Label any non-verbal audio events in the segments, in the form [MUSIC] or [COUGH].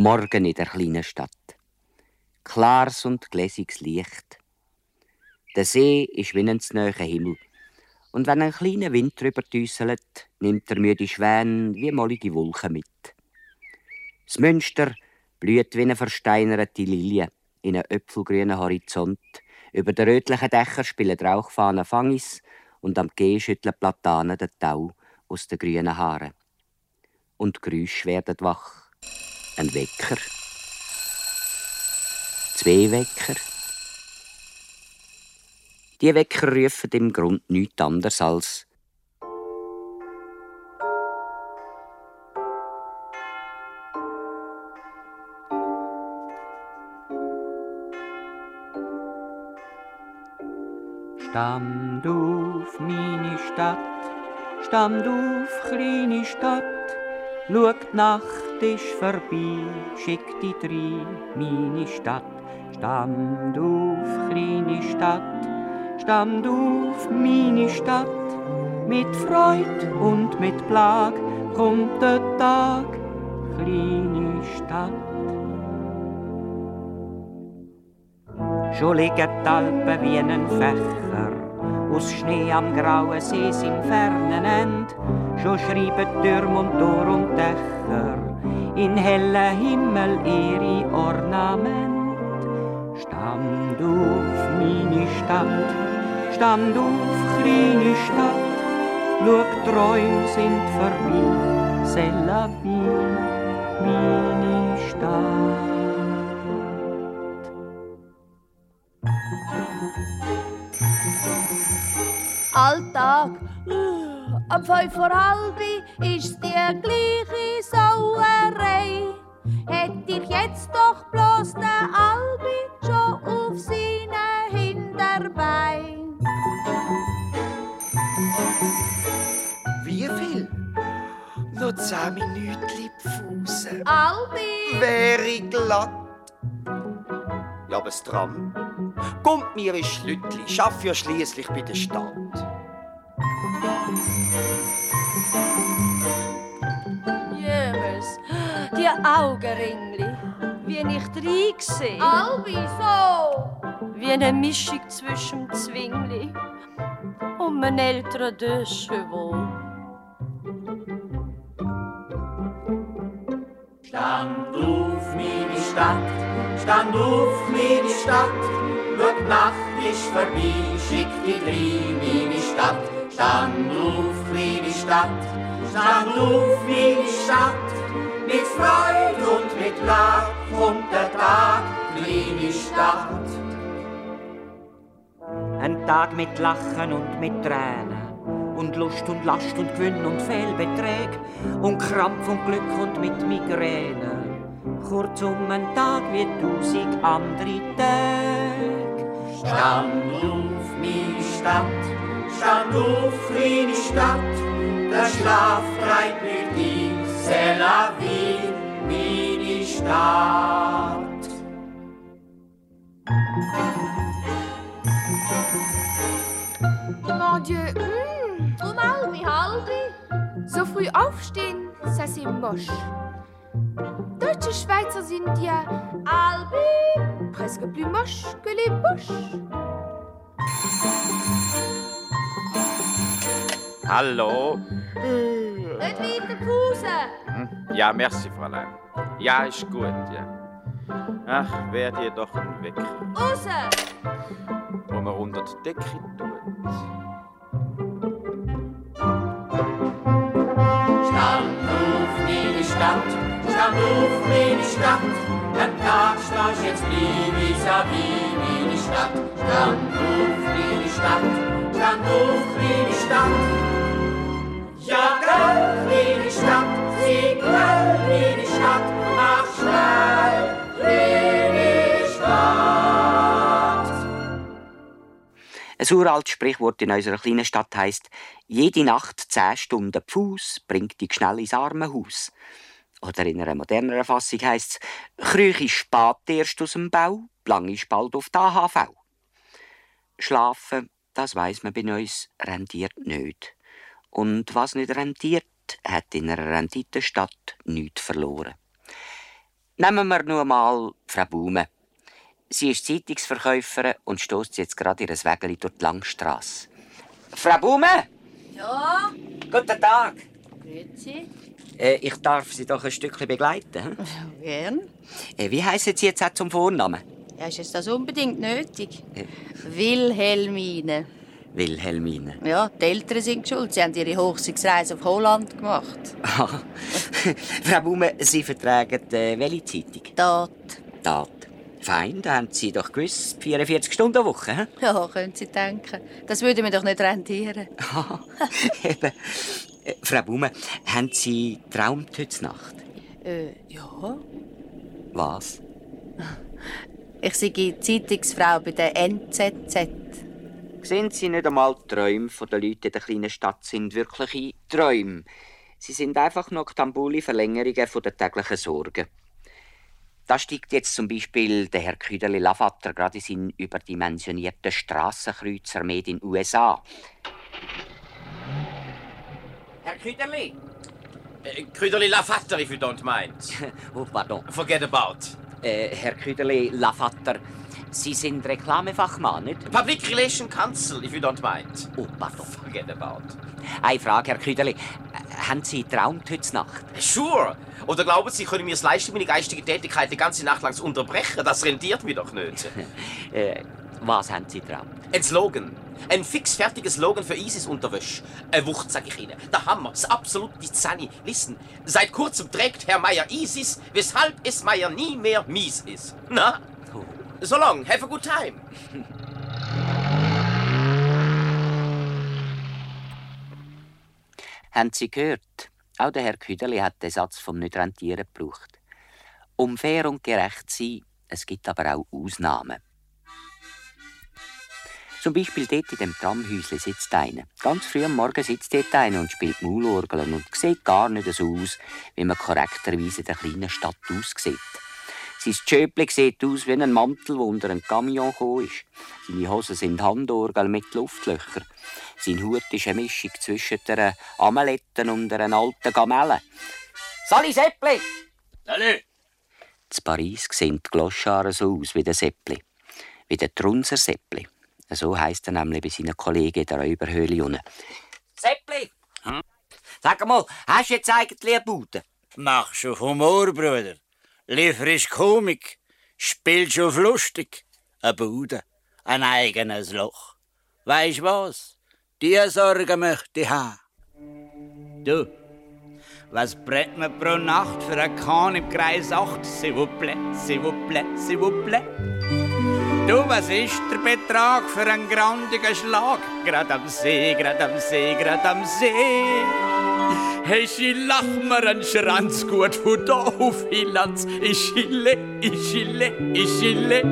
Morgen in der kleinen Stadt. Klares und gläsiges Licht. Der See ist wie ein näher Himmel. Und wenn ein kleiner Wind drüber düsselt, nimmt der müde Schwän wie mollige Wolken mit. Das Münster blüht wie eine versteinerte Lilie in einem öpfelgrünen Horizont. Über den rötlichen Dächern spielen Rauchfahnen Fangis und am Geh schütteln Platanen den Tau aus den grünen Haaren. Und die Geräusche werden wach. Ein Wecker. Zwei Wecker. Die Wecker rufen im Grund nichts anderes als Stand auf meine Stadt, stand auf kleine Stadt, schau die Nacht ist vorbei, schick die drei meine Stadt. Stand auf kleine Stadt, stand auf meine Stadt, mit Freud und mit Plag kommt der Tag, kleine Stadt. Schon liegen die Alpen wie ein Fächer, aus Schnee am grauen See im fernen End. Schon schreiben Türme und Tor und Dächer in hellen Himmel ihre Ornament. Stand auf meine Stadt, stand auf kleine Stadt, schau, Träume sind vorbei, c'est la vie, meine Stadt. Alltag. Am fünf vor halb ist die gleiche Sauerei. Hätte ich jetzt doch bloß den Albi schon auf seine Hinterbein. Wie viel? Noch zehn Minuten Pfuse. Albi! Wäre glatt. Ja, aber das Tram. Kommt mir ins Schlüttli, schaff ja schließlich bei der Stadt. Jömes, die Augenringli, wie ich reinsehe. Albi, so! Wie eine Mischung zwischen dem Zwingli und einem älteren Chevaux. Stand auf meine Stadt, stand auf meine Stadt, Nacht ist vorbei, schick die drei meine Stadt. Stand auf kleine Stadt, stand auf meine Stadt, mit Freude und mit Lach kommt der Tag, kleine Stadt. Ein Tag mit Lachen und mit Tränen. Und Lust und Last und Gewinn und Fehlbeträge. Und Krampf und Glück und mit Migräne. Kurzum ein Tag wie tausend andere Tage. Stand auf meine Stadt, stand auf kleine Stadt, der Schlaf treibt mir die C'est la vie, meine Stadt. Mon Dieu, mmh, Um Albi, halbi? so früh aufstehen, ça c'est moche. Deutsche Schweizer sind ja Albi! presque plus moches que les Bush. Hallo? Nicht weiter Pause! Hm? Ja, merci, Fräulein. Ja, ist gut, ja. Ach, wär dir doch ein Wecker, Raus! wo man unter die Decke tut. Stand auf meine Stadt, stand auf meine Stadt, ein Tag stehst jetzt nie vis-à-vis meine Stadt. Stand auf meine Stadt, stand auf meine Stadt. Ja, gell, meine Stadt, sing gell, meine Stadt, mach schnell, meine Stadt. Ein uraltes Sprichwort in unserer kleinen Stadt heisst: Jede Nacht zehn Stunden Fuß bringt dich schnell ins Armenhaus. Oder in einer moderneren Fassung heisst es: Krüche spät erst aus dem Bau, lange ist bald auf der AHV. Schlafen, das weiss man bei uns, rentiert nicht. Und was nicht rentiert, hat in einer Renditenstadt nichts verloren. Nehmen wir nur mal Frau Baume. Sie ist Zeitungsverkäuferin und stößt jetzt gerade ihr Wägeli durch die Langstrasse. Frau Baume! Ja, Guten Tag! grüezi. Äh, ich darf Sie doch ein Stückchen begleiten. hm? Gern. Äh, wie heißen Sie jetzt auch zum Vornamen? Ja, ist jetzt das unbedingt nötig? Äh. Wilhelmine. Wilhelmine. Ja, die Eltern sind schuld. Sie haben ihre Hochzeitsreise auf Holland gemacht. Ah, [LAUGHS] Frau Baume, Sie vertragen äh, welche Zeitung? Tat. Tat. Fein, da haben Sie doch gewiss 44 Stunden Woche. hm? Ja, können Sie denken. Das würde mir doch nicht rentieren. [LAUGHS] Eben. Äh, Frau Baume, haben Sie geträumt heute Nacht? Äh, ja. Was? Ich sei die Zeitungsfrau bei der NZZ. Sehen Sie nicht einmal die Träume der Leute in der kleinen Stadt sind wirkliche Träume. Sie sind einfach noktambule Verlängerungen der täglichen Sorgen. Da steigt jetzt zum Beispiel der Herr Küderli Lavatter gerade in seinen überdimensionierten Strassenkreuzer made in USA. Herr Küderli! Äh, Krüderli Lafatter, if you don't mind. [LAUGHS] Oh, pardon. Forget about. Äh, Herr Küderli Lavatter, Sie sind Reklamefachmann, nicht? Public Relation Council, if you don't mind. Oh, pardon. Forget about. Eine Frage, Herr Küderli. Äh, Haben Sie geträumt heute Nacht? Sure. Oder glauben Sie, können mir es leisten, meine geistige Tätigkeit die ganze Nacht lang zu unterbrechen? Das rentiert mir doch nicht. [LAUGHS] Äh, was haben Sie geträumt? Ein Slogan. Ein fixfertiges Slogan für ISIS-Unterwäsche. Eine Wucht, sag ich Ihnen. Der Hammer, das absolute Zani. Listen, seit kurzem trägt Herr Meier ISIS, weshalb es Meier nie mehr mies ist. Na? So long, have a good time. [LAUGHS] Haben Sie gehört? Auch der Herr Küderli hat den Satz vom nicht rentieren gebraucht. Um fair und gerecht zu sein, es gibt aber auch Ausnahmen. Zum Beispiel dort in dem Tramhäusle sitzt einer. Ganz früh am Morgen sitzt dort einer und spielt Maulorgeln und sieht gar nicht so aus, wie man korrekterweise in der kleinen Stadt aussieht. Sein Tschöpli sieht aus wie ein Mantel, der unter einen Camion gekommen ist. Seine Hosen sind Handorgel mit Luftlöchern. Sein Hut ist eine Mischung zwischen einer Amelette und einer alten Gamelle. Sali Seppli! Salut. In Paris sehen die Gloscharen so aus wie der Seppli. Wie der Trunser Seppli. So heisst er nämlich bei seinen Kollegen in der Räuberhöhle unten. Seppli! Sag mal, hast du jetzt eigentlich eine Bude? Machst auf Humor, Bruder. Lieferst Komik. Spielst auf lustig. Eine Bude. Ein eigenes Loch. Weisst was? Die Sorgen möchte ich haben. Du, was brennt man pro Nacht für einen Kahn im Kreis 8? S'il vous plaît, s'il vous plaît, s'il vous plaît. Du, was ist der Betrag für einen grandigen Schlag? Grad am See, grad am See, grad am See. Hey, ich lach mir einen Schranz gut von da auf Hilanz. Ich chille, ich chille, ich chille.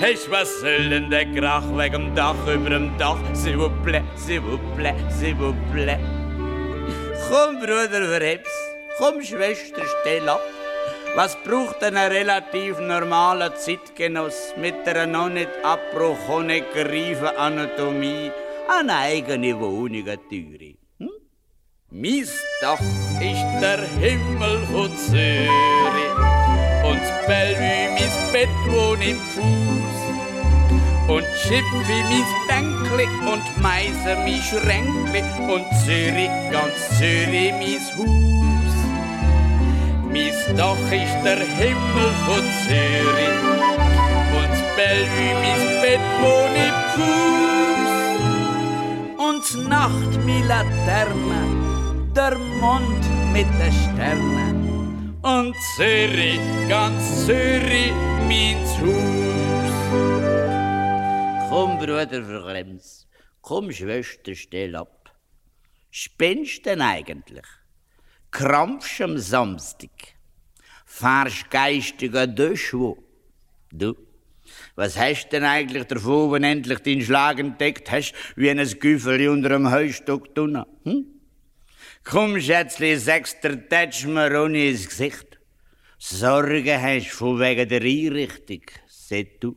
Hey, was soll denn der Krach wegen dem Dach über dem Dach? S'il vous plaît, s'il vous plaît, s'il vous plaît. Komm, Bruder, verheb's. Komm, Schwester, stell ab. Was braucht ein relativ normaler Zeitgenoss mit einer noch nicht abbrochenen reifen Anatomie? Eine eigene Wohnung, eine Türe. Hm? Mein Dach ist der Himmel von Zürich und das Bellevue mein Bett wohnt im Fuß. Und Schipfi mein Bänkli und Meise mein Schränkli und Zürich, ganz Zürich mein Haus. Mein Dach ist der Himmel von Zürich und das Bellevue mein Bett im Fuß. Und die Nacht mi Laterne, der Mond mit den Sternen und Zürich, ganz Zürich mein Haus. Komm, Bruder, verklemm's. Komm, Schwester, stell ab. Spinnst denn eigentlich? Krampfst am Samstag? Fahrst geistiger Döschwo? Du, was hast denn eigentlich davon, wenn endlich deinen Schlag entdeckt hast, wie ein Güffeli unter einem Heustock tunna? Hm? Komm, Schätzli, dir, tätsch mir ohne ins Gesicht. Sorge hast von wegen der Einrichtung, seht du.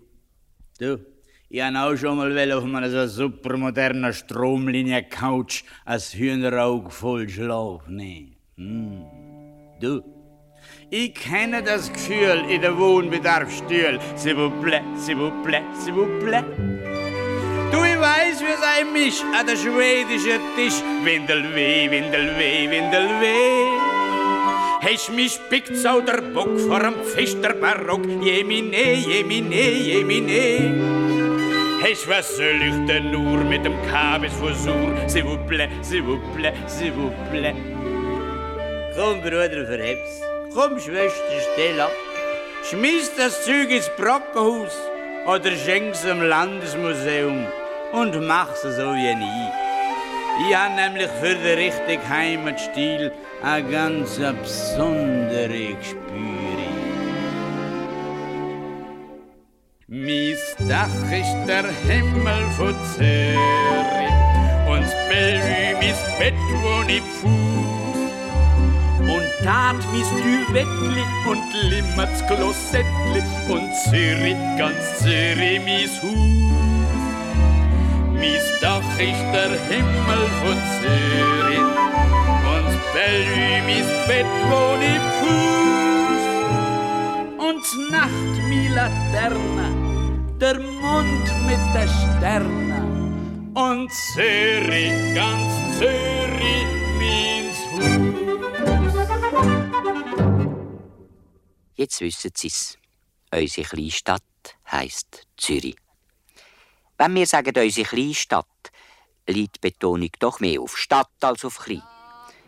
Du, ich han auch schon mal auf einer so supermodernen Stromlinie-Couch als Hühnerauge voll Schlaf nehmen. Hm. Du, Ich kenne das Gefühl in der Wohnbedarfsstühl. S'il vous plaît, s'il vous plaît, s'il vous plaît. Du, ich weiß, wie es einem ist an der schwedischen Tisch. Windelweh, Windelweh, Windelweh. Hast mich pickt so der Bock vor dem Pfisterbarock. Jemine, jemine, jemine. Hast was soll ich denn nur mit dem Kabis Fusur? S'il vous plaît, s'il vous plaît, s'il vous plaît. Komm, Bruder, verheb's. Komm, Schwester, stell ab. Schmiss das Zeug ins Brockenhaus oder schenk's im Landesmuseum und mach's so wie nie. Ich habe nämlich für den richtigen Heimatstil eine ganz besondere Gespüre. Mies Dach ist der Himmel von Zürich und das Bellevue mis Bett, wo ich fuß. Tat mis Düwettli und Limmerts Klossettli und Zürich, ganz Zürich mis Hus. Mis Dach ist der Himmel von Zürich und Bellevue mis Bett, wo ich fuß. Und Nacht mi Laterne, der Mond mit der Sterne und Zürich, ganz Zürich, Hus. Jetzt wissen Sie's. Unsere Kleinstadt heisst Zürich. Wenn wir sagen, unsere Kleinstadt, liegt die Betonung doch mehr auf Stadt als auf klein.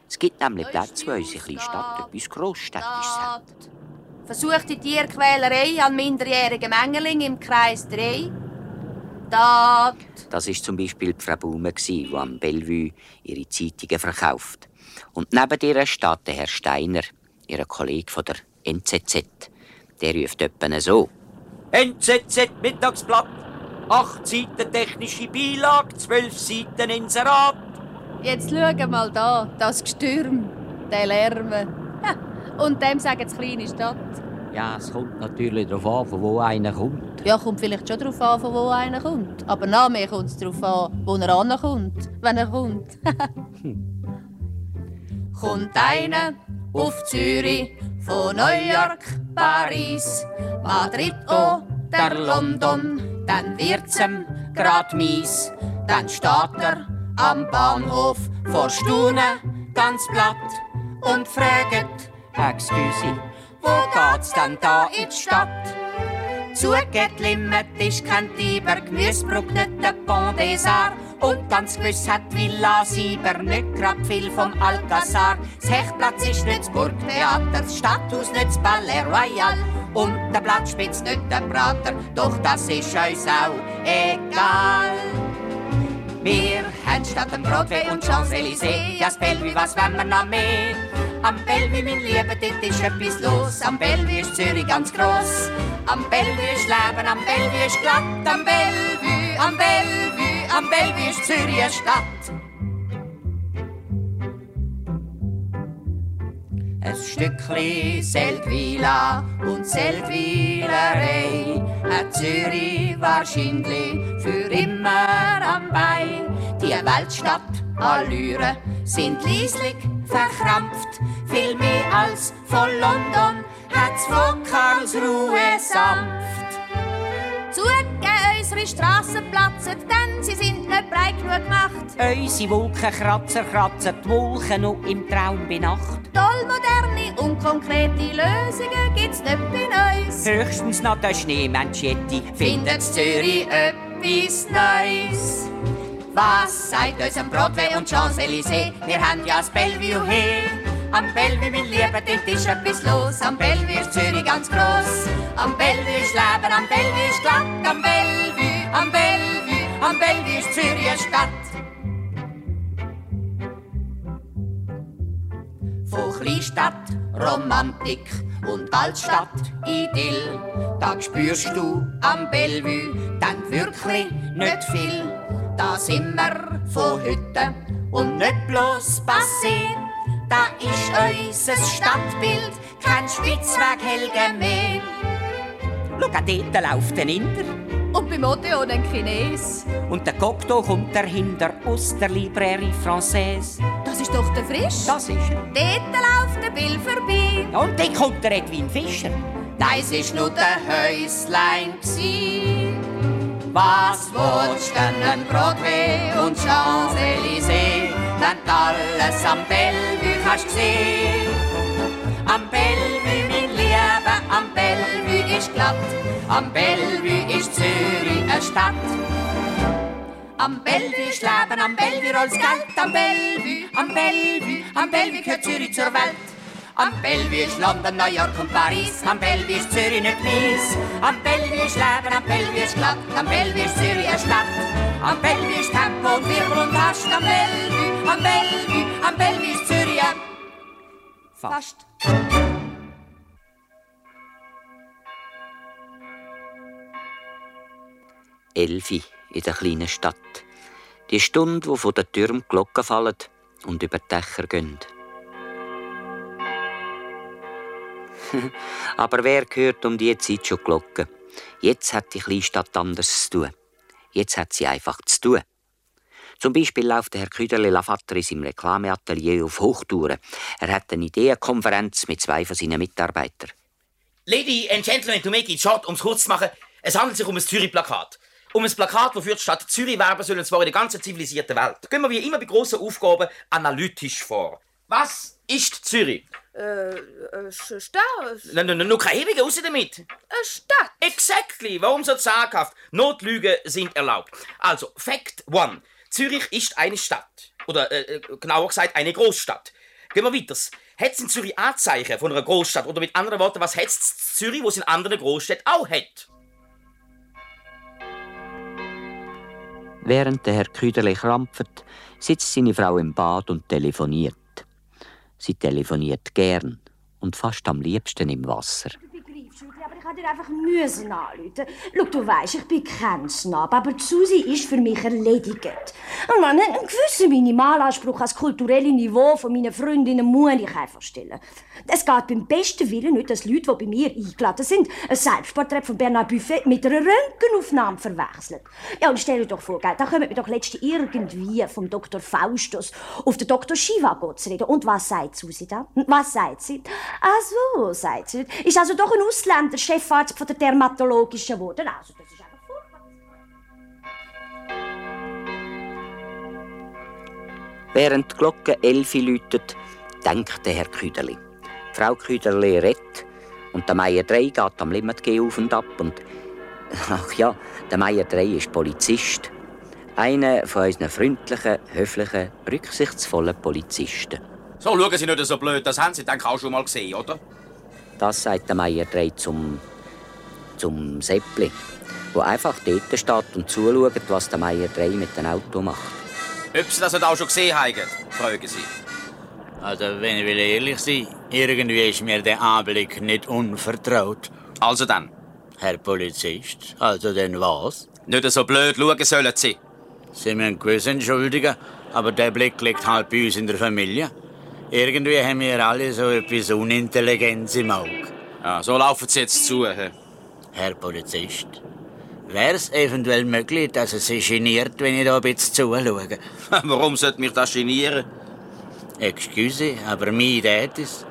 Es gibt nämlich Plätze, wo unsere Kleinstadt etwas Grossstädtisches hat. Versucht die Tierquälerei an minderjährigen Mengeling im Kreis 3. Dat. Das ist zum Beispiel die Frau Baume, die am Bellevue ihre Zeitungen verkauft. Und neben ihr steht der Herr Steiner, ihr Kollege von der NZZ. Der ruft etwa so. NZZ Mittagsblatt. Acht Seiten technische Beilage, zwölf Seiten Inserat. Jetzt schau mal da, das Gestürm, der Lärm. Und dem sagen sie kleine Stadt. Ja, es kommt natürlich darauf an, von wo einer kommt. Ja, kommt vielleicht schon darauf an, von wo einer kommt. Aber nach mir kommt es darauf an, wo er ankommt, wenn er kommt. [LAUGHS] kommt einer auf Zürich, von New York, Paris, Madrid oder London, dann wird's ihm grad mies. Dann steht er am Bahnhof vor Staunen, ganz platt und fragt, Excuse. wo geht's denn da in die Stadt? Zugeht Limmet ist kein Tiber, Gemüsebrück nicht der Pont des Arts. Und ganz gewiss hat Villa Sieber nicht grad viel vom Alcazar. Das Hechtplatz ist nicht das Burgtheater, das Stadthaus nicht das Palais Royal. Und der Blattspitz nicht der Prater, doch das ist uns auch egal. Wir haben statt dem Broadway und Champs-Élysées ja das Bellevue, was wollen wir noch mehr? Am Bellevue, mein Lieber, dort ist etwas los. Am Bellevue ist Zürich ganz gross. Am Bellevue ist Leben, am Bellevue ist glatt. Am Bellevue, am Bellevue, am Bellevue ist Zürich Stadt. Ein Stückli Seldwyla und Seldwylerei hat Zürich wahrscheinlich für immer am Bein. Die Weltstadt Allüre sind lieslig verkrampft, viel mehr als von London hat's von Karlsruhe sanft. Zugeben unsere Strassen platzen, denn sie sind nicht breit genug gemacht. Unsere Wolkenkratzer kratzen die Wolken noch im Traum bei Nacht. Toll moderne und konkrete Lösungen gibt's nicht bei uns. Höchstens noch der Schneemanschetti Findet Zürich etwas Neues? Was sagt uns am Broadway und Champs-Élysées? Wir haben ja das Bellevue hier. Am Bellevue, mein Lieber, dort ist etwas los. Am Bellevue ist Zürich ganz gross. Am Bellevue ist Leben, am Bellevue ist glatt. Am Bellevue, am Bellevue, am Bellevue ist Zürich eine Stadt. Von Kleinstadt, Romantik und Altstadt, Idyll. Da spürst du am Bellevue dann wirklich nicht viel. Da sind wir von heute und nicht bloß passiert. Da ist unser Stadtbild kein Spitzweg Helge mehr. Schau, dort läuft ein Inder. Und beim Odeon ein Chines. Und der Cocteau kommt dahinter aus der Librairie Française. Das ist doch der Frisch. Das ist er. Dort läuft der Bill vorbei. Und dann kommt der Edwin Fischer. Deis ist nur der Häuslein gsi. Was willst denn ein Broadway und Champs-Élysées, wenn du alles am Bellevue hast gesehen? Am Bellevue, mein Liebe, am Bellevue ist glatt, am Bellevue ist Zürich eine Stadt. Am Bellevue Leben, am Bellevue rollt's Geld, am Bellevue, am Bellevue, am Bellevue gehört Zürich zur Welt. Am Bellevue ist London, New York und Paris, am Bellevue ist Zürich nicht mies. Am Bellevue Leben, am Bellevue ist glatt, am Bellevue ist Zürich eine Stadt. Am Bellevue ist Tempo und Wirbel und Hast, am Bellevue, am Bellevue, am Bellevue ist Zürich ein Fast. Elfi in der kleinen Stadt. Die Stunde, wo von den Türmen Glocken fallen und über die Dächer gehen. [LAUGHS] Aber wer hört um die Zeit schon Glocken? Jetzt hat die kleine Stadt anders zu tun. Jetzt hat sie einfach zu tun. Zum Beispiel läuft der Herr Küderle Lavatter in seinem Reklameatelier auf Hochtouren. Er hat eine Ideenkonferenz mit zwei von seinen Mitarbeitern. Lady and Gentlemen, to make it short, um es kurz zu machen, es handelt sich um ein Zürich-Plakat. Um ein Plakat, wofür die Stadt Zürich werben soll, und zwar in der ganzen zivilisierten Welt. Da gehen wir wie immer bei grossen Aufgaben analytisch vor. Was ist Zürich? Äh, äh, Stadt. N -n nur keine Ewige, raus damit. Eine Stadt. Exactly. Warum so zaghaft? Notlügen sind erlaubt. Also, Fact one. Zürich ist eine Stadt. Oder äh, äh, genauer gesagt, eine Großstadt. Gehen wir weiter. Hat es in Zürich Anzeichen von einer Großstadt? Oder mit anderen Worten, was hat es Zürich, was in anderen Großstädten auch hat? Während der Herr Küderle krampft, sitzt seine Frau im Bad und telefoniert. Sie telefoniert gern und fast am liebsten im Wasser. begreifst, Schütli, aber ich hätte dir einfach müssen anrufen. Schau, du weisst, ich bin kein Snob, aber die Susi ist für mich erledigt. Und einen, einen gewissen Minimalanspruch ans kulturelle Niveau von meinen Freundinnen muss ich einfach stellen. Es geht beim besten Willen nicht, dass Leute, die bei mir eingeladen sind, ein Selbstporträt von Bernard Buffet mit einer Röntgenaufnahme verwechseln. Ja, und stell dir doch vor, da kommen wir doch letztens irgendwie vom Dr. Faustus auf den Dr. Chivago zu reden. Und was sagt Susi da? Was sagt sie? Ach so, sagt sie. Ist also doch ein Ausländer, Chefarzt von der dermatologischen geworden. Also, das ist einfach furchtbar. Während die Glocke elfi läutet, denkt der Herr Küderli. Frau Küderli redet und der Meier 3 geht am Limit auf und ab. Und [LAUGHS] ach ja, der Meier 3 ist Polizist. Einer von unseren freundlichen, höflichen, rücksichtsvollen Polizisten. So, schauen Sie nicht so blöd, das haben Sie ich auch schon mal gesehen, oder? Das sagt der Meier 3 zum, zum Seppli, wo einfach dort steht und zuschaut, was der Meier 3 mit dem Auto macht. Ob Sie das nicht auch schon gesehen haben, fragen Sie. Also, wenn ich will ehrlich sein, irgendwie ist mir der Anblick nicht unvertraut. Also dann, Herr Polizist, also denn was? nicht so blöd schauen sollen Sie. Sie müssen gewiss entschuldigen, aber der Blick liegt halt bei uns in der Familie. Irgendwie haben wir alle so etwas Unintelligenz im Auge. Ja, so laufen Sie jetzt zu. hä? Herr Polizist, wäre es eventuell möglich, dass es Sie geniert, wenn ich da ein bisschen zuschaue? [LAUGHS] Warum sollte mich das genieren? Excuse, aber mir tät es.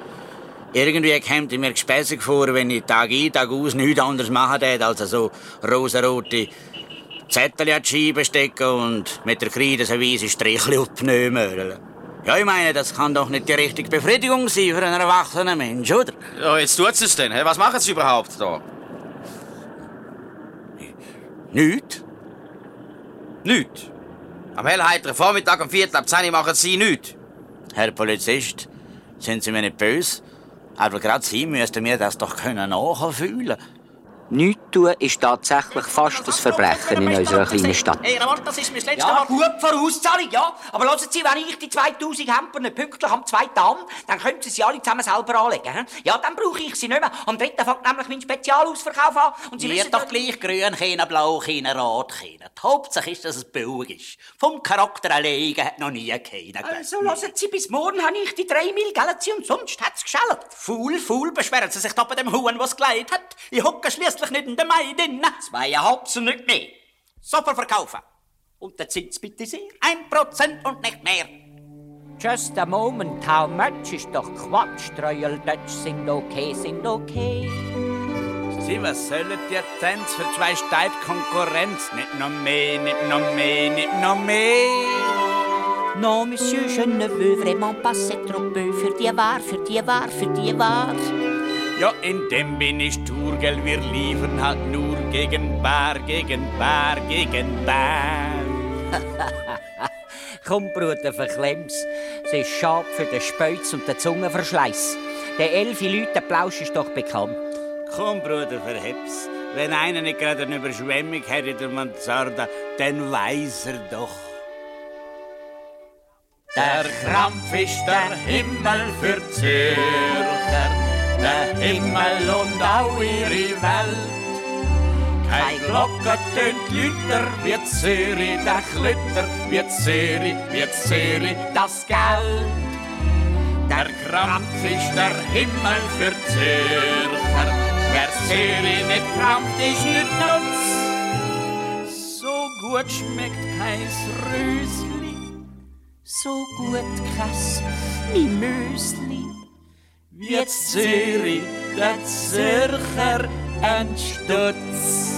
Irgendwie kommt mir gespässig vor, wenn ich Tag ein, Tag aus nichts anderes machen tät, als so rosarote Zettel an die Scheibe stecken und mit der Kreide so weise Strichli auf die Pneu mörlen. Ja, ich meine, das kann doch nicht die richtige Befriedigung sein für einen erwachsenen Mensch, oder? Ja, jetzt tut es denn. Was machen Sie überhaupt da? Nicht? Nichts. Am hellheiteren Vormittag um Viertel ab 10 Uhr machen Sie nichts. Herr Polizist, sind Sie mir nicht böse? Aber gerade Sie müssten mir das doch können nachfühlen. Nichts tun ist tatsächlich fast ein Verbrechen in unserer kleinen Stadt. Hey, warte, das ist mein letztes Ja, Wort. gut, Vorauszahlung, ja. Aber hören Sie, wenn ich die 2000 Hemper nicht pünktlich am zweiten an, dann können Sie sie alle zusammen selber anlegen. Ja, dann brauche ich sie nicht mehr. Am dritten fängt nämlich mein Spezialausverkauf an. Und Sie wissen doch gleich grün, keiner blau, keiner rot, keiner. Die Hauptsache ist, dass es billig ist. Vom Charakter allein hat noch nie keiner. Also, hören Sie, bis morgen habe ich die drei Mil, gell Sie, und sonst hat's geschellt. Faul, faul, beschweren Sie sich da bei dem Huhn, was geleitet hat. Ich hocke schließlich schliesslich nicht in der Maidin. Zweieinhalb und nicht mehr. Sofort verkaufen. Und der Zins bitte sehr. Ein Prozent und nicht mehr. Just a moment, how much ist doch Quatsch. Royal Dutch sind okay, sind okay. Sie, was sollen die Tänze für zwei Steib Konkurrenz? Nicht noch mehr, nicht noch mehr, nicht noch mehr. Non, Monsieur, je ne veux vraiment pas, c'est trop peu. Für die war, für die war, für die war. Ja, in dem bin ich Tourgel. Wir liefern halt nur gegen Bar, gegen Bar, gegen Bar. [LAUGHS] Komm, Bruder, verklemm's. Es ist schade für den Speuz und den Zungenverschleiß. Der elfi Leute Plausch ist doch bekannt. Komm, Bruder, verheb's. Wenn einer nicht gerade eine Überschwemmung hat in der Mansarda, dann weiß er doch. Der Krampf ist der Himmel für Zürcher, der Himmel und auch ihre Welt. Kein Glocke tönt lüter, wie Zürich der Klütter, wie Zürich, wie Zürich das Geld. Der Krampf ist der Himmel für Zürcher, wer Zürich nicht krampft, ist nicht nutz. So gut schmeckt kein Rösli, so gut krass wie Müsli. Wie Zürich, der Zürcher, ein Stutz.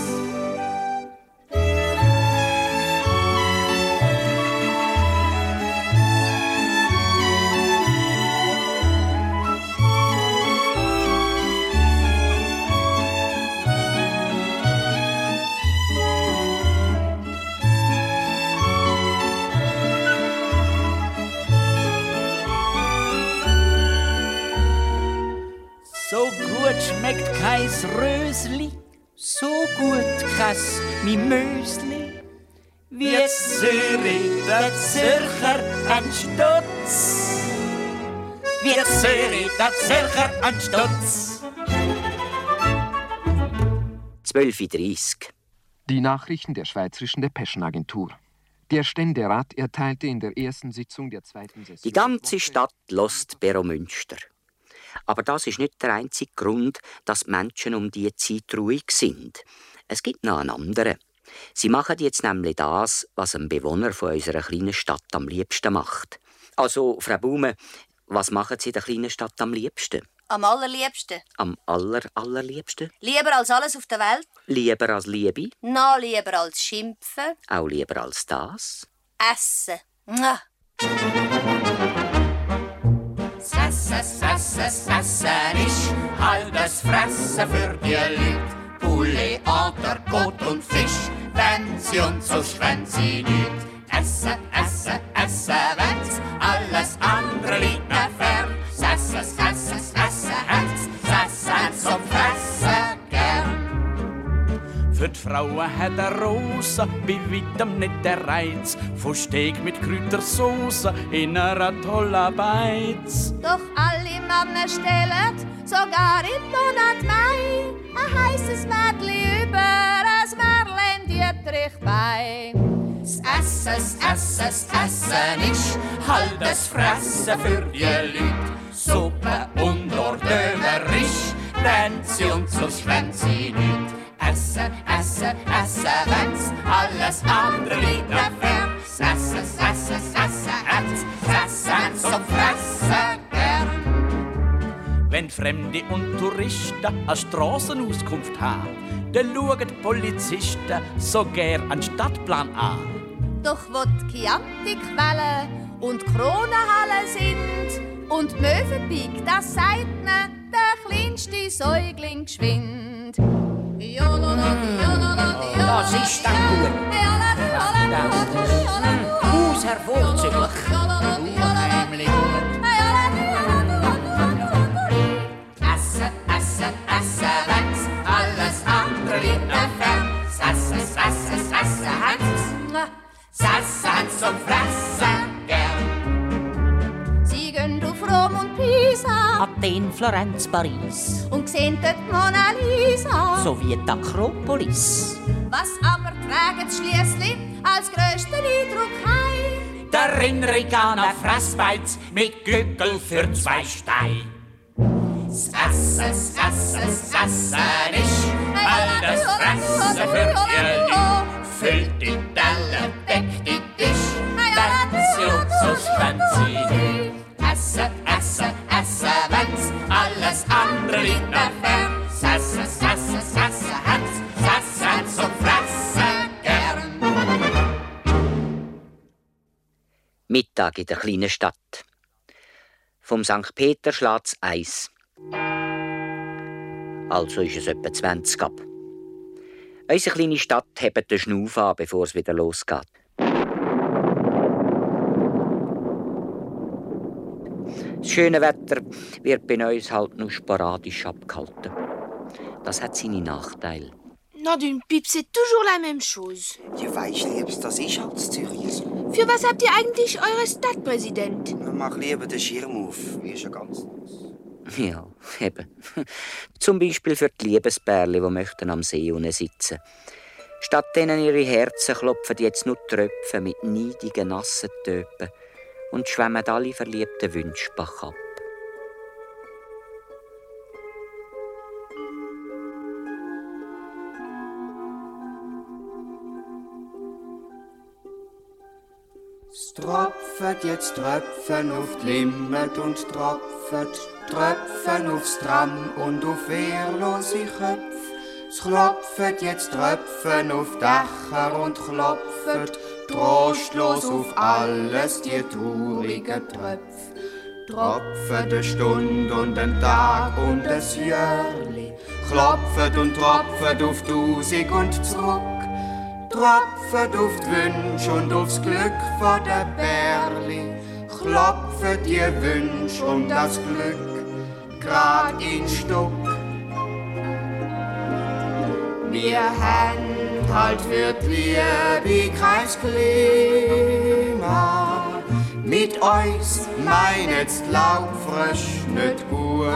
So gut krass wie Mösli. Wie Zürich, der Zürcher, ein Stutz. Wie Zürich, der Zürcher, ein Stutz. 12.30 Die Nachrichten der Schweizerischen Depeschenagentur. Der Ständerat erteilte in der ersten Sitzung der zweiten Session. Die ganze Stadt lost Beromünster. Aber das ist nicht der einzige Grund, dass die Menschen um diese Zeit ruhig sind. Es gibt noch einen anderen. Sie machen jetzt nämlich das, was ein Bewohner von unserer kleinen Stadt am liebsten macht. Also, Frau Baume, was machen Sie in der kleinen Stadt am liebsten? Am allerliebsten. Am aller, allerliebsten? Lieber als alles auf der Welt. Lieber als Liebe? Noch lieber als Schimpfen. Auch lieber als das? Essen. Mua. Essen, Essen, Essen ist halbes Fressen für die Leute. Poulet, Kot und Fisch, wenn sie und sonst wenn sie nicht. Essen, Essen, Essen, wenn's alles andere liegt mir fern. Essen, Für die Frauen hat er Rosa bei weitem nicht der Reiz von Steak mit Kräutersauce in einer tollen Beiz. Doch alle Männer stellen, sogar im Monat Mai, ein heißes Mädchen über ein Märchen Dietrich bei. Das Essen, das Essen, das Essen ist halbes Fressen für die Leute. Suppe und Ordöverisch, wenn sie und sonst wenn Fremde und Touristen eine Strassenauskunft haben, dann schauen die Polizisten so gern einen Stadtplan an. Doch wo die Chiantiquellen und Kronenhallen sind und die Möwenpick, das sagt ihnen der kleinste Säugling geschwind. Das ist dann gut. Aus hervorzüglich. Essen, essen zum Fressen gern. Sie gehen auf Rom und Pisa Athen, Florenz, Paris. und sehen dort Mona Lisa. Sowie die Akropolis. Was aber tragen sie schliesslich als grössten Eindruck heim? Der Erinnerung an ein Fressbeiz mit Gückel für zwei Steine. Das Essen ist all das Fressen für ihr. Füllt die Teller, deckt die wenn sie Luxus, sie nicht. Essen, essen, essen, wenn's alles andere liegt nach fern. Sassen, sassen, sassen, hat's, sassen zum Fressen gern. Mittag in der kleinen Stadt. Vom St. Peter schlägt's Eis. Also ist es etwa 20 ab. Unsere kleine Stadt hebt den Schnauf an, bevor es wieder losgeht. Das schöne Wetter wird bei uns halt nur sporadisch abgehalten. Das hat seine Nachteile. Non, d'une pipe, c'est toujours la même chose. Ja, weisst Liebes, das ist halt in Zürich so. Für was habt ihr eigentlich eure Stadtpräsident? Mach lieber den Schirm auf, ist ja ganz Ja, eben. Zum Beispiel für die Liebesbärli, die möchten am See unten sitzen. Statt denen ihre Herzen klopfen jetzt nur Tröpfe mit neidigen, nassen Töpen und schwemmen alle verliebten Wünsche bach ab. Es tropft jetzt Tröpfen auf Limmet und tropft Tröpfen aufs Tram und auf wehrlose Köpfe. Es klopft jetzt Tröpfen auf Dächer und klopft trostlos auf alles die traurigen Tröpfe. Tropfen eine Stunde und ein Tag und ein Jörli. Klopft und tropft auf Tausend und zurück. Tropft auf die Wünsche und aufs Glück von der Bärli. Klopft die Wünsche und das Glück grad in Stuck. Wir haben halt für die Liebe kein. Mit uns meinet's Laubfrisch nicht gut.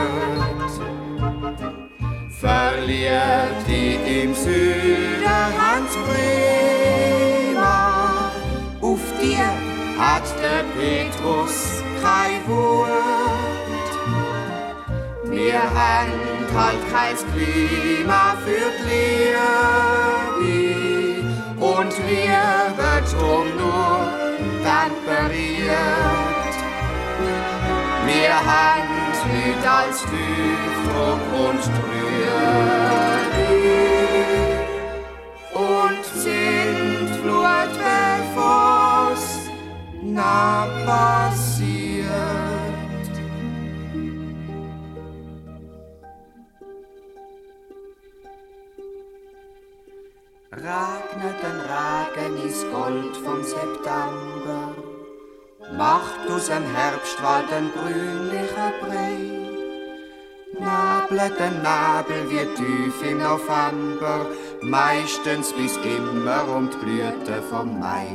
Verliebte im Süden Hans Prima. Auf dir hat der Petrus kein Wort. Wir haben halt kein Klima für die Liebe. Und wir wird drum nur temperiert. Wir haben nicht als Tiefdruck Regnet ein Regen ins Gold vom September, macht aus dem Herbstwald ein grünlicher Brei. Nabelt ein Nabel wie tief im November, meistens bis immer um die Blüte vom Mai.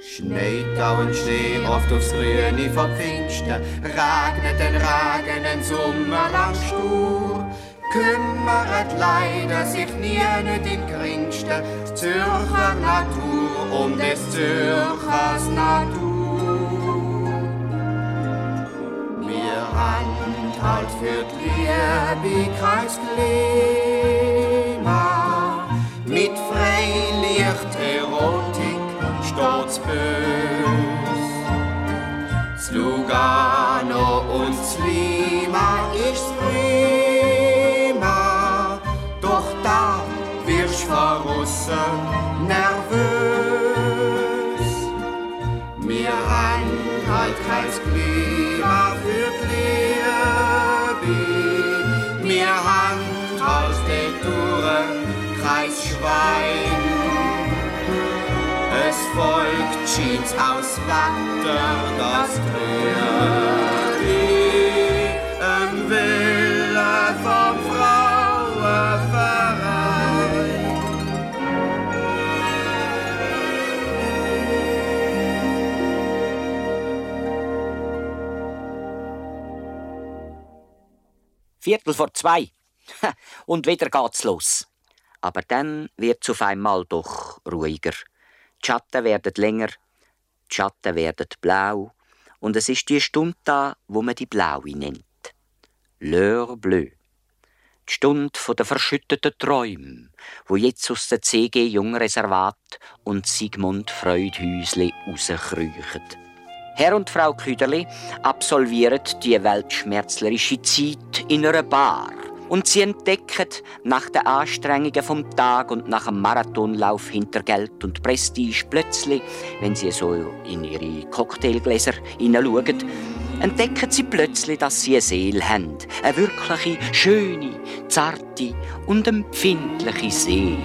Schneit auch ein Schnee oft aufs Grüne vom Pfingsten, regnet ein Regen ein Sommer lang stur. Kümmert leider sich nie nicht im geringsten Zürcher Natur um des Zürchers Natur. Halt für die Liebe kein Klima. Mit Freilicht, Erotik, Sturz bös. Das Lugano und Lima Schwein. Es folgt Cheats aus Watter, das Trüri im Wille vom Frauenverein. Viertel vor zwei. [LAUGHS] Und wieder geht's los. Aber dann wird's auf einmal doch ruhiger. Die Schatten werden länger, die Schatten werden blau. Und es ist die Stunde da, wo man die blaue nennt. L'heure bleue. Die Stunde der verschütteten Träume, wo jetzt aus der CG Jungreservat und Sigmund Freudhäusli rauskriechen. Herr und Frau Küderli absolvieren die weltschmerzlerische Zeit in einer Bar und sie entdecken nach den Anstrengungen vom Tag und nach dem Marathonlauf hinter Geld und Prestige plötzlich, wenn sie so in ihre Cocktailgläser hineinschauen, entdecken sie plötzlich, dass sie eine Seele haben. Eine wirkliche, schöne, zarte und empfindliche Seele.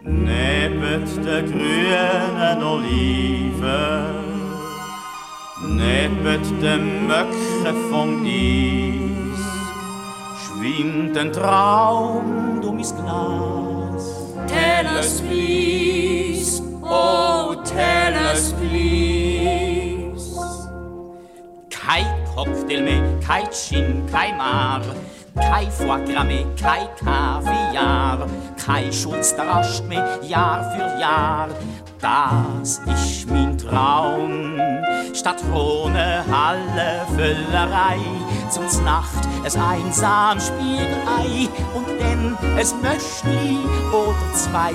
Neben der grünen Olive, neben dem Möcke vom Eis, schwimmt ein Traum um ins Glas. Tell us please, oh tell us please. Kein Cocktail mehr, kein Gin, kein Mar, kein Foie Gras mehr, kein Kaviar, kein Schutz der Rast mehr, Jahr für Jahr. Das ist mein Traum. Statt ohne Halle Füllerei, zum Nacht es einsam Spiegelei und dann es Möschli oder zwei.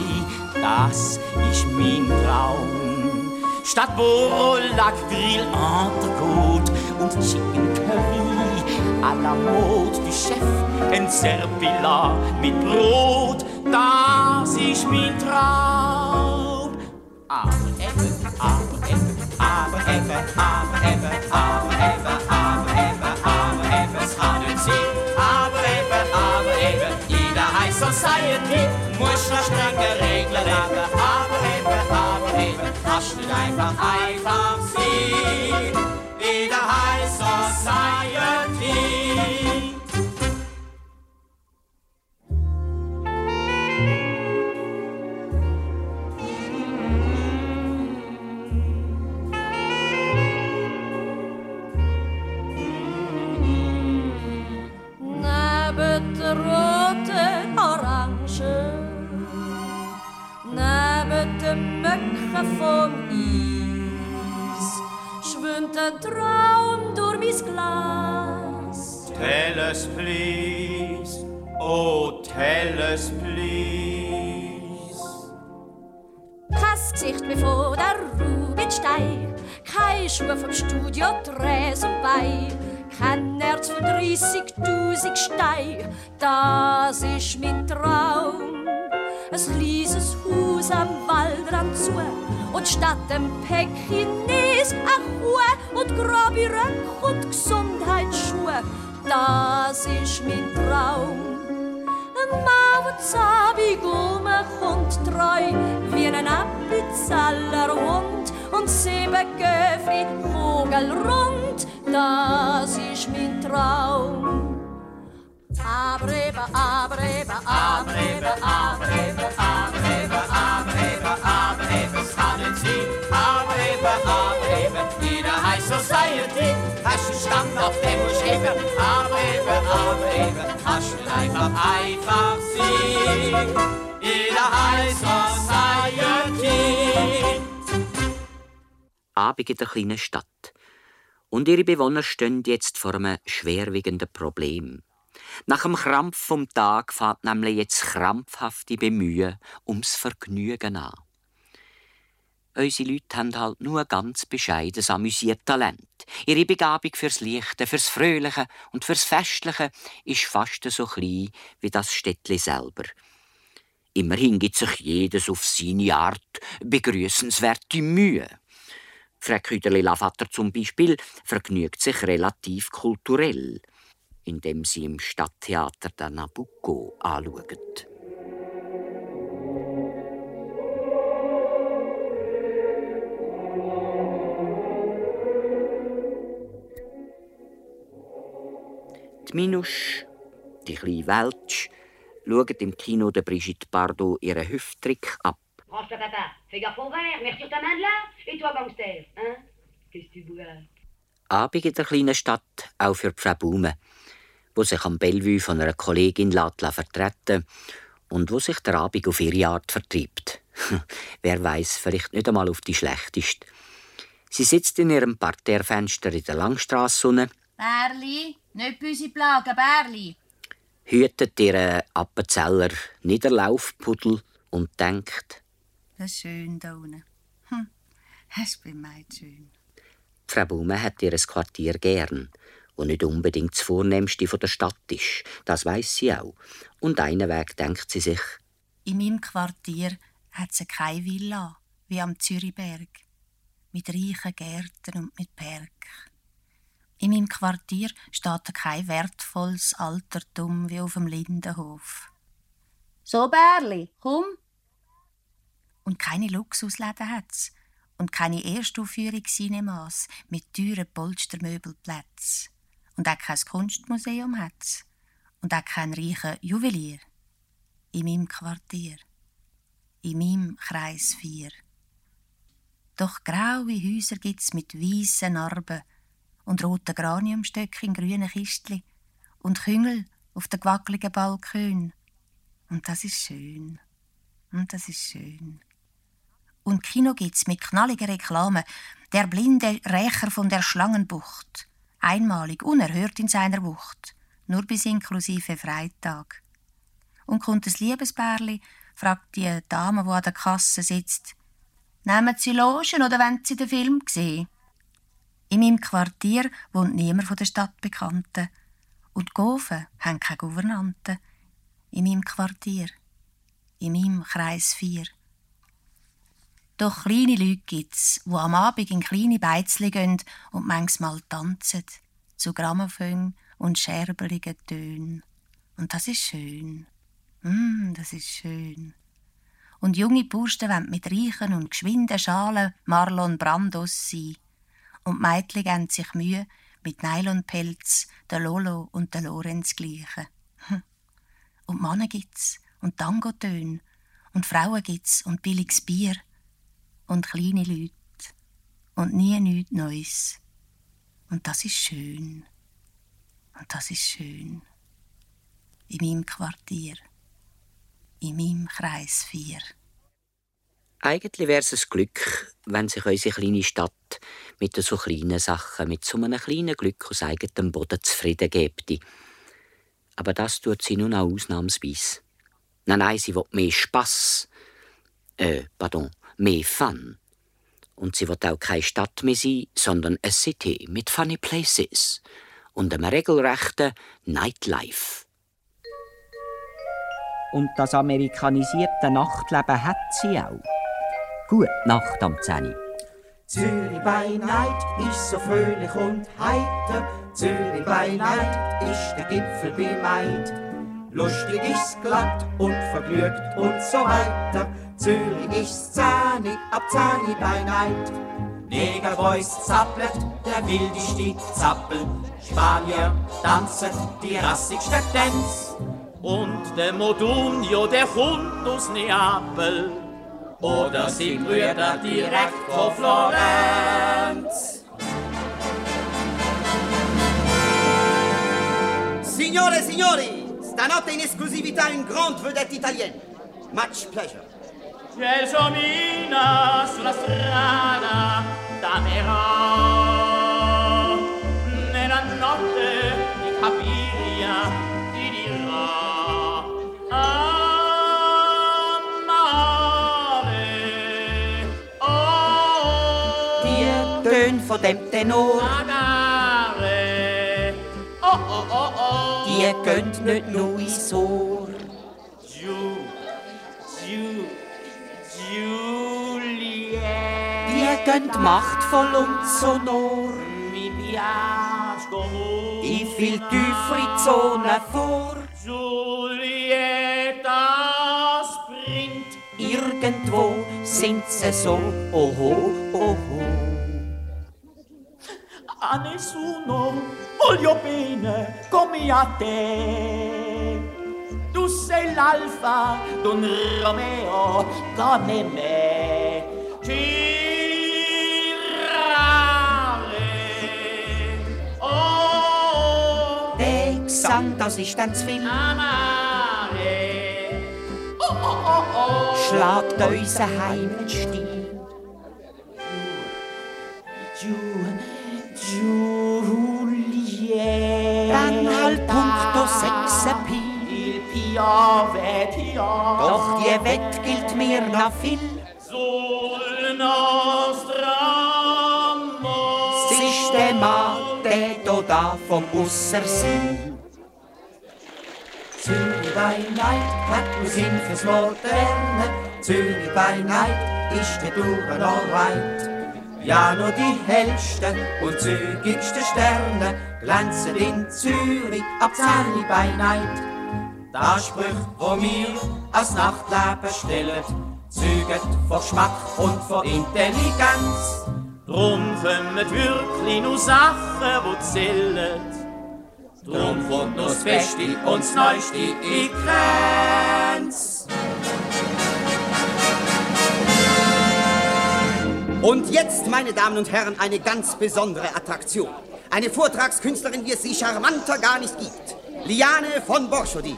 Das ist mein Traum. Statt Bourlac, Grill, Entrecote und Chicken Curry à la mode du Chef, ein Serpillat mit Brot, das ist mein Traum. Society muss noch strenge Regeln haben. Aber eben, aber eben, kannst nicht einfach einfach sein. Möcke vom Eis, schwimmt ein Traum durch mein Glas. Tell us please, oh tell us please. Kein Gesicht mehr vor der Rubinstein, kein Schuh vom Studio Träsen bei, kein Herz für 30.000 Steine, das ist mein Traum. Ein kleines Haus am Waldrand zu und statt dem Pekines a Kuh und grobe Röck und Gesundheitsschuhe, das ist mein Traum. Ein Mann, der zabig kommt treu, wie ein Appenzeller Hund und sieben Göfri kugelrund, das ist mein Traum. Aber eben, es kann nicht sein. Aber eben, aber eben, in der High Society einen Stand, auf dem eben, kannst du nicht einfach, einfach sein. In der High Society. Abend in der kleinen Stadt. Und ihre Bewohner stehen jetzt vor einem schwerwiegenden Problem. Nach dem Krampf vom Tag fährt nämlich jetzt krampfhafte Bemühen ums Vergnügen an. Unsere Leute haben halt nur ganz bescheidenes Amüsiertalent. Ihre Begabung fürs Lichte, fürs Fröhliche und fürs Festliche ist fast so klein wie das Städtli selber. Immerhin gibt sich jedes auf seine Art begrüßenswerte Mühe. Frau Küderli-Lavater zum Beispiel vergnügt sich relativ kulturell, indem sie im Stadttheater der Nabucco anschaut. Die Minusch, die kleine Welsch, schaut im Kino der Brigitte Bardot ihren Hüfttrick ab. Branche-toi, papa. Fais gaffe au verre. Mais retire ta main de là. Et toi, gangster, hein Qu'est-ce que tu bois Abend in der kleinen Stadt, auch für Frau Baume, wo sich am Bellevue von einer Kollegin lässt vertreten und wo sich der Abend auf ihre Art vertreibt. [LAUGHS] Wer weiß, vielleicht nicht einmal auf die schlechteste. Sie sitzt in ihrem Parterrefenster in der Langstrasse Bärli, nicht böse plagen, Bärli. Hütet ihr Appenzeller Niederlaufpudel und denkt, Das ist schön da unten. Hm, es bin meid schön. Frau Baume hat ihr Quartier gern, wo nicht unbedingt das vornehmste von der Stadt ist. Das weiß sie auch. Und einen Weg denkt sie sich, In meinem Quartier hat es keine Villa, wie am Zürichberg, mit reichen Gärten und mit Berg. In meinem Quartier steht kein wertvolles Altertum wie auf dem Lindenhof. So, Bärli, komm. Und keine Luxusläden hat's und keine Erstaufführung Cinemas mit teuren Polstermöbelplätzen. Und auch kein Kunstmuseum hat's und auch kein reicher Juwelier. In meinem Quartier. In meinem Kreis 4. Doch graue Häuser gibt's mit weißen Narben und roten Graniumstöcken in grünen Kistli und Küngel auf den gewackeligen Balkön. Und das ist schön. Und das ist schön. Und Kino gibt's mit knalligen Reklamen. Der blinde Rächer von der Schlangenbucht. Einmalig, unerhört in seiner Wucht. Nur bis inklusive Freitag. Und kommt das Liebesbärli, fragt die Dame, die an der Kasse sitzt. Nehmen Sie Logen oder wollen Sie den Film sehen? In meinem Quartier wohnt niemand von der Stadtbekannten. Und die Gofen haben keine Gouvernanten. In meinem Quartier. In meinem Kreis 4. Doch kleine Leute gibt's, die am Abend in kleine Beizli gehen und manchmal tanzen. Zu Grammophon und scherbeligen Tönen. Und das ist schön. Mm, das ist schön. Und junge Bursten wollen mit reichen und geschwinden Schalen Marlon Brandos sein. Und Mädchen geben sich Mühe mit Nylonpelz, der Lolo und der Lorenz gleichen. [LAUGHS] Und Männer gibt's und Tangotöne und Frauen gibt's und billiges Bier und kleine Leute und nie nichts Neues. Und das ist schön. Und das ist schön. In meinem Quartier. In meinem Kreis 4. Eigentlich wäre es ein Glück, wenn sich unsere kleine Stadt mit so kleinen Sachen, mit so einem kleinen Glück aus eigenem Boden zufrieden gäbe. Aber das tut sie nun auch ausnahmsweise. Nein, nein, sie will mehr Spass. Äh, pardon, mehr Fun. Und sie will auch keine Stadt mehr sein, sondern eine City mit funny places und einem regelrechten Nightlife. Und das amerikanisierte Nachtleben hat sie auch. Gute Nacht am 10. Zürich by Night ist so fröhlich und heiter. Zürich by Night ist der Gipfel bei Maid. Lustig ist's glatt und vergnügt und so weiter. Zürich ist zähnig ab Zähni by Night. Negerboys zappelt, der wildeste Zappel. Spanier tanzen die rassigste Tanz. Und der Modunio, der kommt aus Neapel. Oder sie Brüder direkt von Florenz. Signore signori, stanotte in esclusività in grande vedette italienne. Much pleasure. Gelsomina sulla strada damerò nella notte di Capiria ti dirò amare oh Die Töne von dem Tenor, amare oh oh oh oh. Die gehen nicht nur ins Juliet. Die gehen machtvoll und sonor. Mi piace comunque. In viel tiefere Zonen vor. Julieta springt. Irgendwo sind sie so, oho, oho. A nessuno voglio bene come a te. Tu sei l'alfa d'un Romeo come me. Girare. Oh, das ist dann zu viel. amare. Oh, oh, oh, oh. Schlagt unser Heimatstil. Giù, Juliet. quel puncto sexe pi. Il piove, piove. Doch die Wett gilt mir noch viel. Sul nostro amor. Systemate da vom Aussersinn. Zürich by night hat nur Sinn fürs Moderne. Zürich by night ist der Touren alright. Ja, nur die hellsten und zügigsten Sterne glänzen in Zürich ab 10 by night. Der Spruch, wo wir als Nachtleben stellen, zeuget von Geschmack und von Intelligenz. Drum kommen wirklich nur Sachen, die zählen. Drum kommt nur das Beste und das Neueste in Grenz. Und jetzt, meine Damen und Herren, eine ganz besondere Attraktion. Eine Vortragskünstlerin, wie es sie charmanter gar nicht gibt. Liane von Borchodin.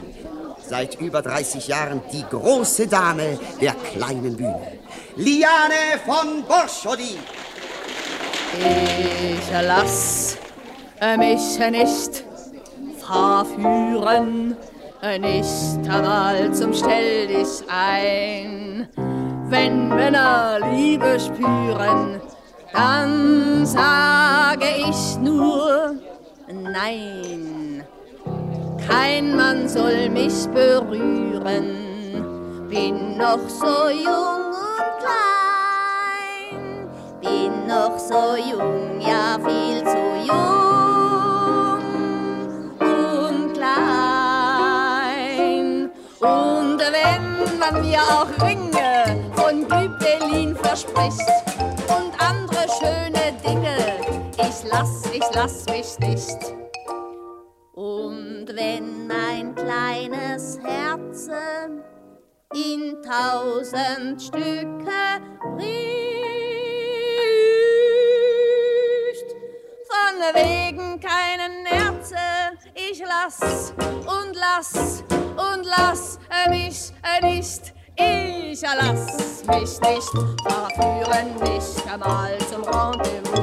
Seit über 30 Jahren die große Dame der kleinen Bühne. Liane von Borchodin. Ich lass mich nicht verführen, nicht einmal zum Stell dich ein. Wenn Männer Liebe spüren, dann sage ich nur Nein. Kein Mann soll mich berühren, bin noch so jung und klein, bin noch so jung, ja viel zu jung und klein. Und wenn man mir auch Ringe von Gübelin verspricht und andere schöne Dinge, ich lass, ich lass mich nicht. Und wenn mein kleines Herzen in tausend Stücke bricht, von wegen keinen Nerzen, ich lass und lass und lass mich nicht. Ich lass mich nicht verführen, nicht einmal zum Rendezvous.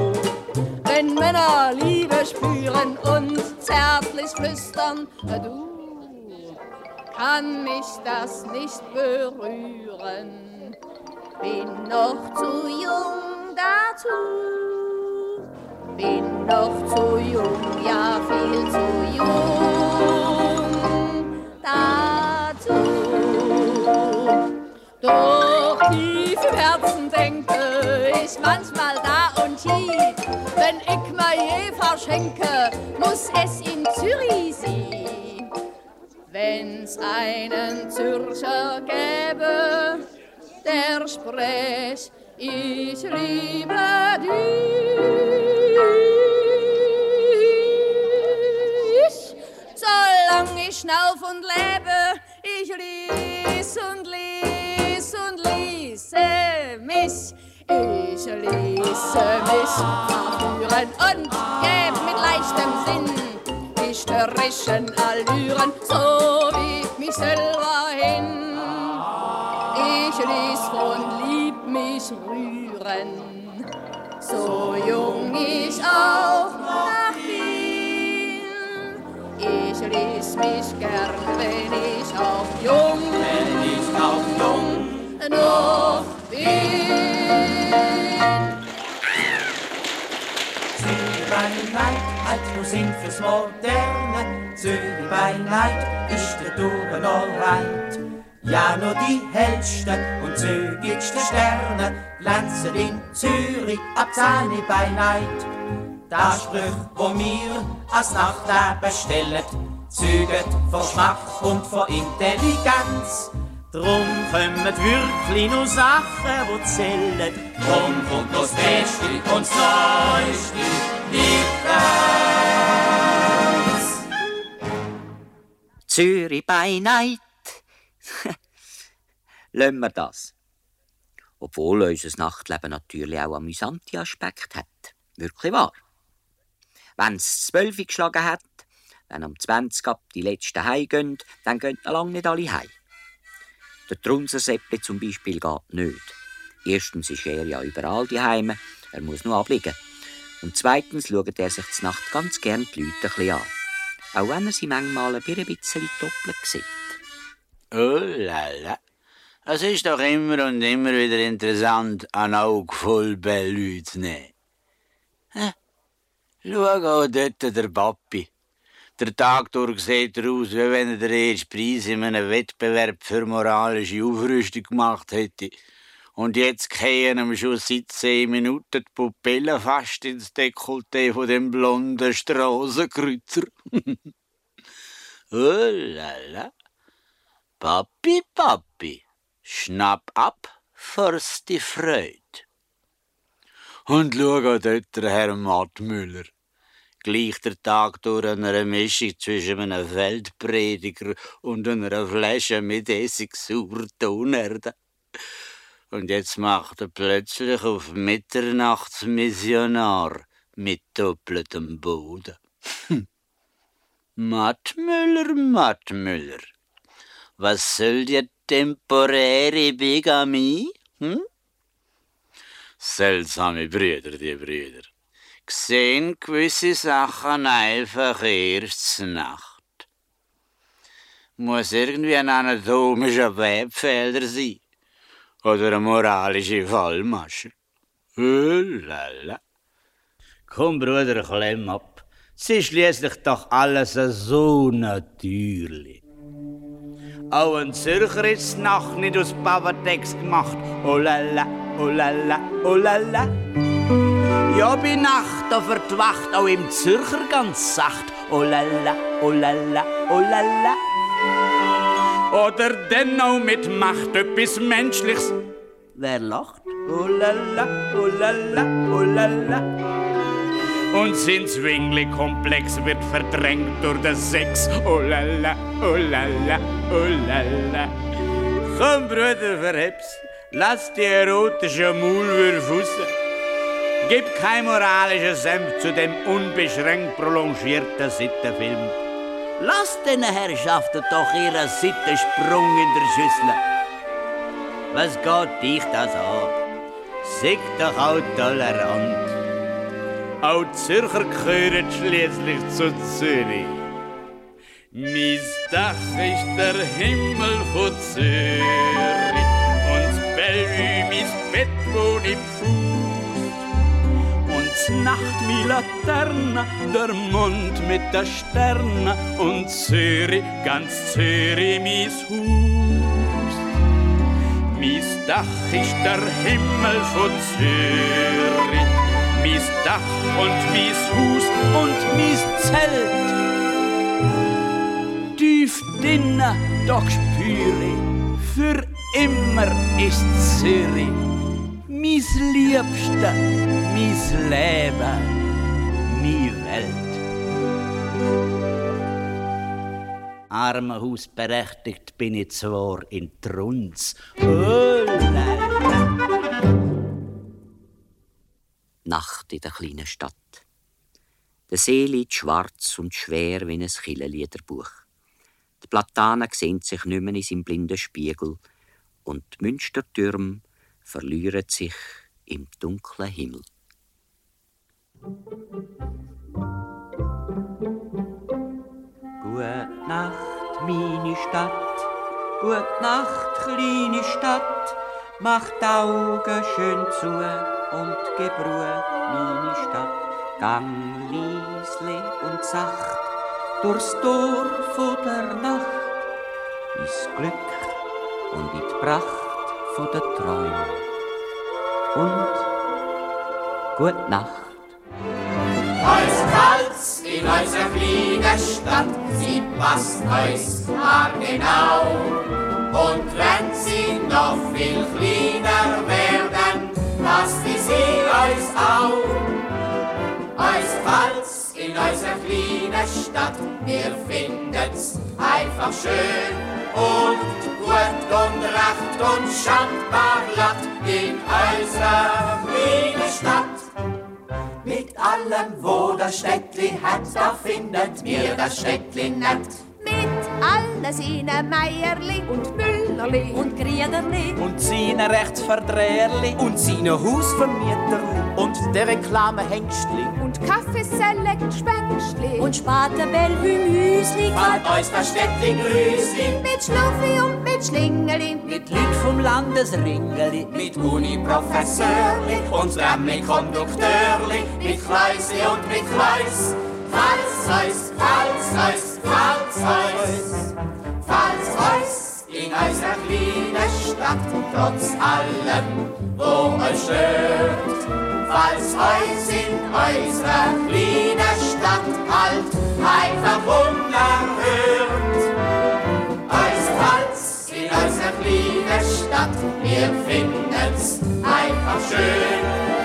Wenn Männer Liebe spüren und zärtlich flüstern, du kann mich das nicht berühren. Bin noch zu jung dazu, bin noch zu jung, ja viel zu jung dazu. Doch tief im Herzen denke ich manchmal da und hier, wenn ich mir je verschenke, muss es in Zürich sein. Wenn's einen Zürcher gäbe, der sprech, ich liebe dich. Solang ich schnauf und lebe, ich lies und lies und ließe mich. Ich ließe mich verführen und gäb mit leichtem Sinn die störrischen Allüren, so wie mich selber hin. Ich ließ von Lieb mich rühren, so jung ich auch noch bin. Ich ließ mich gern, wenn ich auch jung, wenn ich auch jung noch bin. By night hat nur Sinn fürs Moderne. Zürich by night ist der Touren alright. Ja, nur die hellsten und zügigsten Sterne glänzen in Zürich ab 10 by night. Der Spruch, wo wir als Nachtleben stellen, zeuget von Geschmack und von Intelligenz. Drum kommen wirklich nur Sachen, die zählen. Drum kommt das Beste und das Neueste, die Grenz. Zürich by night. [LAUGHS] Lassen wir das. Obwohl unser Nachtleben natürlich auch amüsante Aspekte hat. Wirklich wahr. Wenn es zwölf geschlagen hat, wenn am 20 ab die letzten heimgehen, dann gehen noch lange nicht alle heim. Der Trunserseppli zum Beispiel geht nicht. Erstens ist er ja überall daheim, er muss nur abliegen. Und zweitens schaut er sich die Nacht ganz gern die Leute ein bisschen an. auch wenn er sie manchmal ein bisschen doppelt sieht. Oh la la. Es ist doch immer und immer wieder interessant, ein Auge voll bei Leuten zu nehmen. Schau auch dort der Papi. Der Tag durch sieht er aus, wie wenn er den ersten Preis in einem Wettbewerb für moralische Aufrüstung gemacht hätte. Und jetzt gehen ihm schon seit zehn Minuten die Pupillen fast ins Dekolleté von dem blonden Strassenkreuzer. oh [LAUGHS] la la. Papi, Papi, schnapp ab, first die Freude. Und schau dort Herr Mattmüller. Gleich der Tag durch einer Mischung zwischen einem Feldprediger und einer Flasche mit Essigsauer Tonerde. Und jetzt macht er plötzlich auf Mitternachtsmissionar mit doppeltem Boden. Mattmüller, Mattmüller, was soll dir temporäre Bigamie? Hm? Seltsame Brüder, die Brüder. Sehen gewisse Sachen einfach erst Nacht. Muss irgendwie ein anatomischer Webfelder sein. Oder eine moralische Fallmasche. Oh la la. Komm, Bruder, klemm ab. Es ist schließlich doch alles so natürlich. Auch ein Zürcher ist Nacht nicht aus Pavatex gemacht. Oh la la, oh la la, oh la la. Ja, bei Nacht, da wird die Wacht auch im Zürcher ganz sacht. Oh la la, oh la la, oh la la. Oder denn auch mit Macht etwas Menschliches. Wer lacht? Oh la la, oh la la, oh la la. Und sein Zwingli-Komplex wird verdrängt durch den Sex. Oh la la, oh la la, oh la la. Komm, Bruder, verheb's. Lass die erotischen Maulwürfe raus. Gib kein moralisches Senf zu dem unbeschränkt prolongierten Sittenfilm. Lass den Herrschaften doch ihren Sittensprung in der Schüssel. Was geht dich das an? Sieg doch auch tolerant. Auch die Zürcher gehören schließlich zu Zürich. Mein Dach ist der Himmel von Zürich und das Bellevue mein Bett, wo ich Fuß. Die Nacht mi Laterne, der Mond mit der Sterne und Zürich, ganz Zürich mein Haus. Mein Dach ist der Himmel von Zürich mies Dach und mies Hus und mies Zelt. Tief drinnen, doch spüre für immer ist Zürich mies Liebste, mies Leben, mi Welt. Armenhausberechtigt bin ich zwar in Trunz, oh, Nacht in der kleinen Stadt. Der See liegt schwarz und schwer wie ein Killenliederbuch. Die Platanen sehen sich nicht mehr in seinem blinden Spiegel und die Münstertürme verlieren sich im dunklen Himmel. Gute Nacht, meine Stadt, gute Nacht, kleine Stadt, mach die Augen schön zu und gib Ruhe, meine Stadt. Gang leisli und sacht durchs Tor von der Nacht, ins Glück und in die Pracht von der Träume. Und gute Nacht. Hals in unserer kleinen Stadt, sie passt uns genau. Und wenn sie noch viel kleiner werden, passt See uns auch. Fällt's in unserer kleinen Stadt, wir finden's einfach schön und gut und recht und schandbar glatt in unserer kleinen Stadt. Mit allem, wo das Städtli hat, da findet mir das Städtli nett. Mit allen seinen Meierli und Müllerli und Griederli Und seine Rechtsverdreherli Und seine Hausvermieterli und der Reklamehengstli Und Kaffee Kaffee, Select, Spänkstli. Und Spaten, Bellevue, Müsli. Fand euch das Städtling Grüßli. Mit Schluffi und mit Schlingeli. Mit Lied vom Landesringeli. Mit Uni-Professorli und Trammi-Kondukteurli. Mit Kleisi und mit Kleis. Falls euch, falls euch, falls euch, falls euch in unserer kleinen Stadt, trotz allem, wo euch stört. Euch in unserer kleinen Stadt halt einfach unerhört. Euch falls in unserer kleinen Stadt, wir finden's einfach schön.